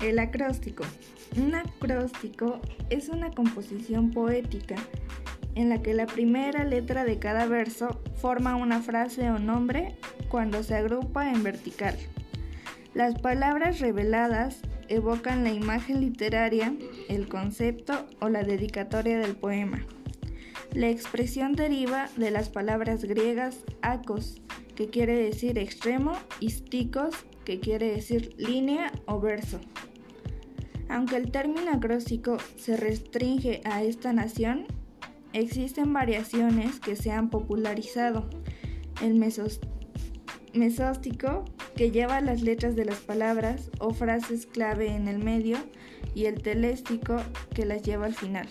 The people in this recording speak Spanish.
El acróstico. Un acróstico es una composición poética en la que la primera letra de cada verso forma una frase o nombre cuando se agrupa en vertical. Las palabras reveladas evocan la imagen literaria, el concepto o la dedicatoria del poema. La expresión deriva de las palabras griegas acos, que quiere decir extremo, y stikos, que quiere decir línea o verso. Aunque el término acróstico se restringe a esta nación, existen variaciones que se han popularizado. El mesóstico, que lleva las letras de las palabras o frases clave en el medio, y el teléstico, que las lleva al final.